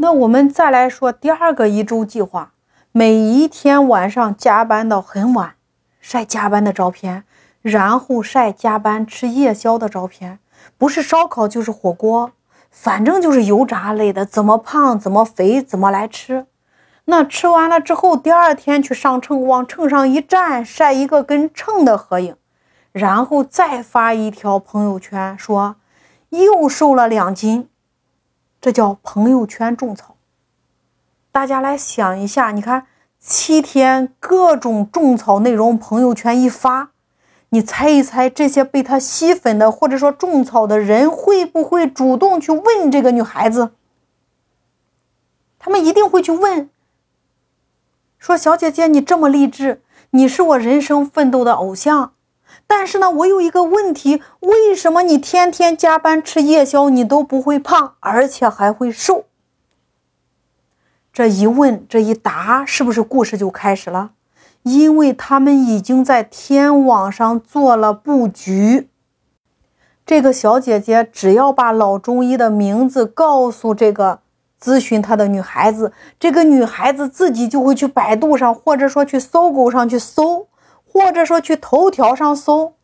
那我们再来说第二个一周计划，每一天晚上加班到很晚，晒加班的照片，然后晒加班吃夜宵的照片，不是烧烤就是火锅，反正就是油炸类的，怎么胖怎么肥怎么来吃。那吃完了之后，第二天去上秤，往秤上一站，晒一个跟秤的合影，然后再发一条朋友圈说又瘦了两斤。这叫朋友圈种草。大家来想一下，你看七天各种种草内容，朋友圈一发，你猜一猜，这些被他吸粉的或者说种草的人会不会主动去问这个女孩子？他们一定会去问，说：“小姐姐，你这么励志，你是我人生奋斗的偶像。”但是呢，我有一个问题，为什么你天天加班吃夜宵，你都不会胖，而且还会瘦？这一问，这一答，是不是故事就开始了？因为他们已经在天网上做了布局。这个小姐姐只要把老中医的名字告诉这个咨询她的女孩子，这个女孩子自己就会去百度上，或者说去搜狗上去搜。或者说去头条上搜，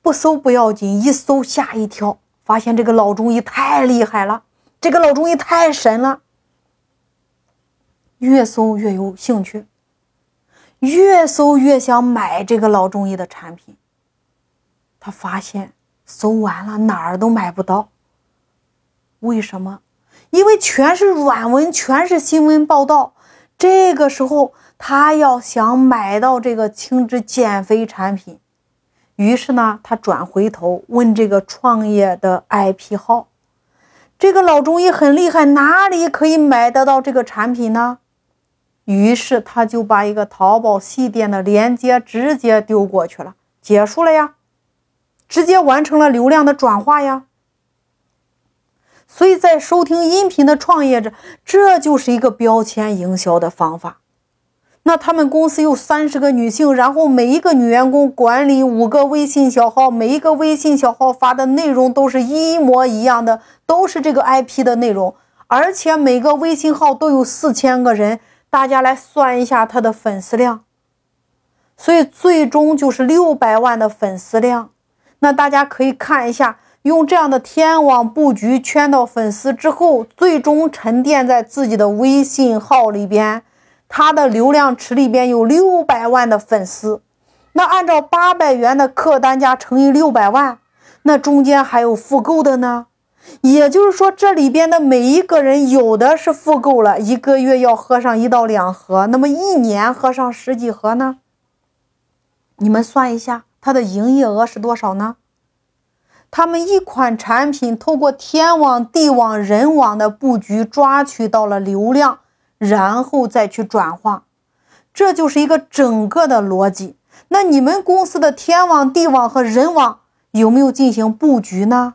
不搜不要紧，一搜吓一跳，发现这个老中医太厉害了，这个老中医太神了。越搜越有兴趣，越搜越想买这个老中医的产品。他发现搜完了哪儿都买不到，为什么？因为全是软文，全是新闻报道。这个时候。他要想买到这个轻脂减肥产品，于是呢，他转回头问这个创业的 IP 号，这个老中医很厉害，哪里可以买得到这个产品呢？于是他就把一个淘宝系店的链接直接丢过去了，结束了呀，直接完成了流量的转化呀。所以在收听音频的创业者，这就是一个标签营销的方法。那他们公司有三十个女性，然后每一个女员工管理五个微信小号，每一个微信小号发的内容都是一模一样的，都是这个 IP 的内容，而且每个微信号都有四千个人，大家来算一下他的粉丝量，所以最终就是六百万的粉丝量。那大家可以看一下，用这样的天网布局圈到粉丝之后，最终沉淀在自己的微信号里边。他的流量池里边有六百万的粉丝，那按照八百元的客单价乘以六百万，那中间还有复购的呢。也就是说，这里边的每一个人有的是复购了，一个月要喝上一到两盒，那么一年喝上十几盒呢？你们算一下，它的营业额是多少呢？他们一款产品透过天网、地网、人网的布局，抓取到了流量。然后再去转化，这就是一个整个的逻辑。那你们公司的天网、地网和人网有没有进行布局呢？